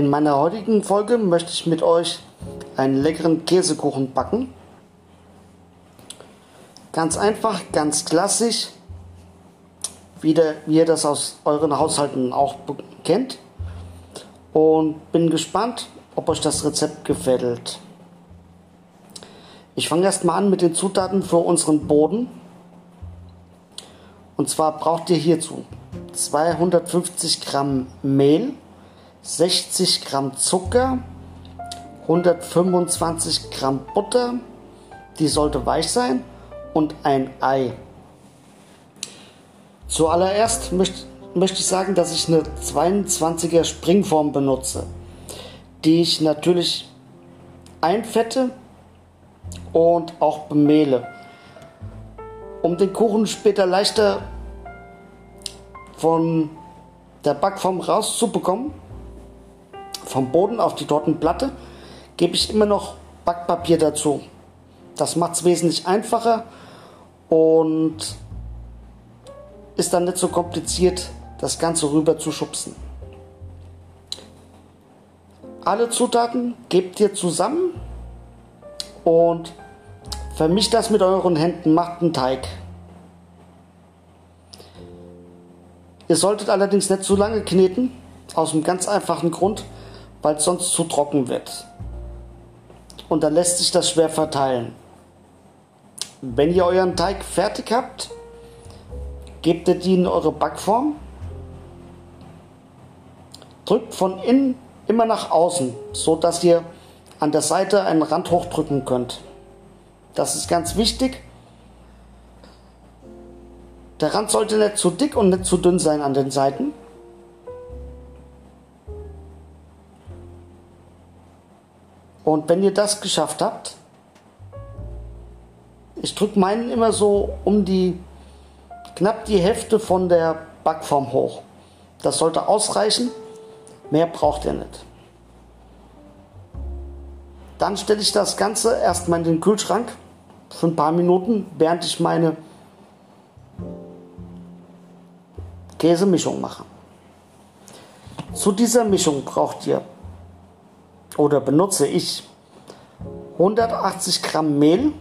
In meiner heutigen Folge möchte ich mit euch einen leckeren Käsekuchen backen. Ganz einfach, ganz klassisch, wie, ihr das aus euren Haushalten auch kennt. Und bin gespannt, ob euch das Rezept gefällt. Ich fange erstmal an mit den Zutaten für unseren Boden. Und zwar braucht ihr hierzu 250 Gramm Mehl, 60 Gramm Zucker, 125 Gramm Butter, die sollte weich sein, und ein Ei. Zuallererst möchte, möchte ich sagen, dass ich eine 22er Springform benutze, die ich natürlich einfette und auch bemehle. Um den Kuchen später leichter von der Backform rauszubekommen, vom Boden auf die Tortenplatte, gebe ich immer noch Backpapier dazu. Das macht es wesentlich einfacher und ist dann nicht so kompliziert, das Ganze rüber zu schubsen. Alle Zutaten gebt ihr zusammen und vermischt das mit euren Händen, macht einen Teig. Ihr solltet allerdings nicht zu lange kneten, aus einem ganz einfachen Grund, weil es sonst zu trocken wird. Und dann lässt sich das schwer verteilen. Wenn ihr euren Teig fertig habt, gebt ihr die in eure Backform, drückt von innen immer nach außen, so dass ihr an der Seite einen Rand hochdrücken könnt. Das ist ganz wichtig. Der Rand sollte nicht zu dick und nicht zu dünn sein an den Seiten. Und wenn ihr das geschafft habt, ich drücke meinen immer so um die knapp die Hälfte von der Backform hoch. Das sollte ausreichen. Mehr braucht ihr nicht. Dann stelle ich das Ganze erstmal in den Kühlschrank für ein paar Minuten, während ich meine Käsemischung mache. Zu dieser Mischung braucht ihr oder benutze ich 180 Gramm Mehl,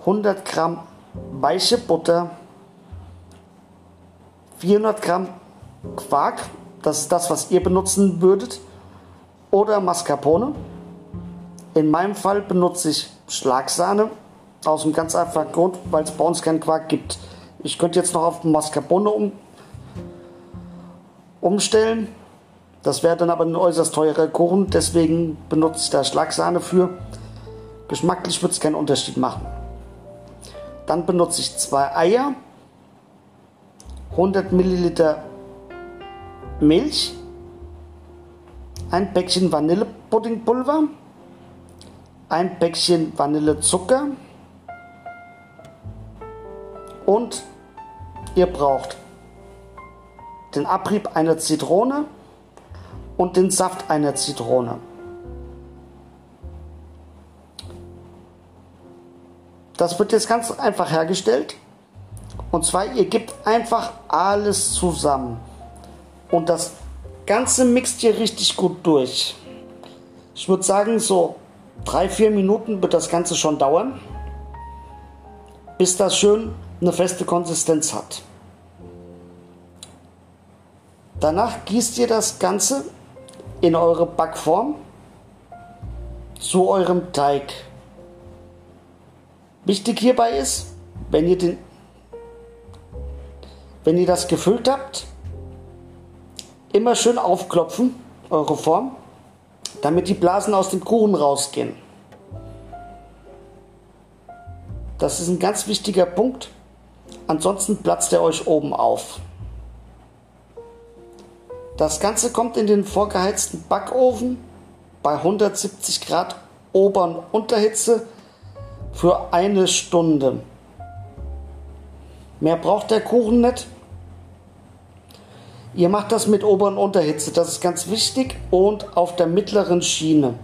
100 Gramm weiche Butter, 400 Gramm Quark, das ist das, was ihr benutzen würdet, oder Mascarpone. In meinem Fall benutze ich Schlagsahne, aus einem ganz einfachen Grund, weil es bei uns keinen Quark gibt. Ich könnte jetzt noch auf Mascarpone um, umstellen. Das wäre dann aber ein äußerst teurer Kuchen, deswegen benutze ich da Schlagsahne für. Geschmacklich wird es keinen Unterschied machen. Dann benutze ich zwei Eier, 100 Milliliter Milch, ein Päckchen Vanillepuddingpulver, ein Päckchen Vanillezucker und ihr braucht den Abrieb einer Zitrone und den Saft einer Zitrone. Das wird jetzt ganz einfach hergestellt. Und zwar, ihr gebt einfach alles zusammen. Und das Ganze mixt ihr richtig gut durch. Ich würde sagen, so drei, vier Minuten wird das Ganze schon dauern, bis das schön eine feste Konsistenz hat. Danach gießt ihr das Ganze in eure Backform zu eurem Teig. Wichtig hierbei ist, wenn ihr, den, wenn ihr das gefüllt habt, immer schön aufklopfen, eure Form, damit die Blasen aus dem Kuchen rausgehen. Das ist ein ganz wichtiger Punkt. Ansonsten platzt er euch oben auf. Das Ganze kommt in den vorgeheizten Backofen bei 170 Grad Ober- und Unterhitze für eine Stunde. Mehr braucht der Kuchen nicht. Ihr macht das mit Ober- und Unterhitze, das ist ganz wichtig und auf der mittleren Schiene.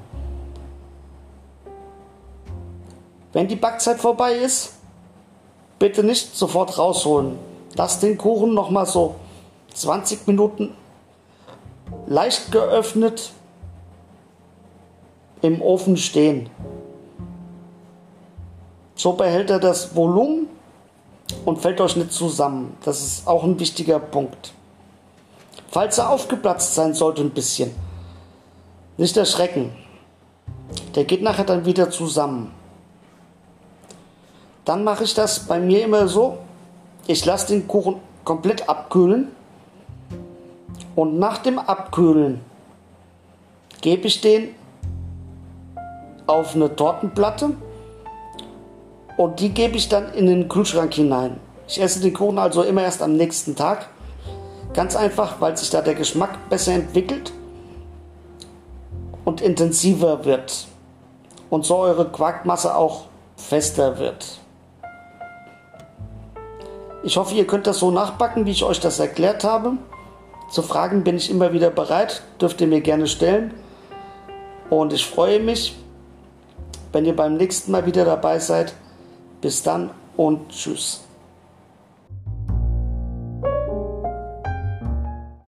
Wenn die Backzeit vorbei ist, bitte nicht sofort rausholen. Lasst den Kuchen noch mal so 20 Minuten leicht geöffnet im Ofen stehen. So behält er das Volumen und fällt euch nicht zusammen. Das ist auch ein wichtiger Punkt. Falls er aufgeplatzt sein sollte ein bisschen, nicht erschrecken. Der geht nachher dann wieder zusammen. Dann mache ich das bei mir immer so, ich lasse den Kuchen komplett abkühlen und nach dem Abkühlen gebe ich den auf eine Tortenplatte und die gebe ich dann in den Kühlschrank hinein. Ich esse den Kuchen also immer erst am nächsten Tag. Ganz einfach, weil sich da der Geschmack besser entwickelt und intensiver wird. Und so eure Quarkmasse auch fester wird. Ich hoffe, ihr könnt das so nachbacken, wie ich euch das erklärt habe. Zu Fragen bin ich immer wieder bereit, dürft ihr mir gerne stellen. Und ich freue mich, wenn ihr beim nächsten Mal wieder dabei seid. Bis dann und tschüss.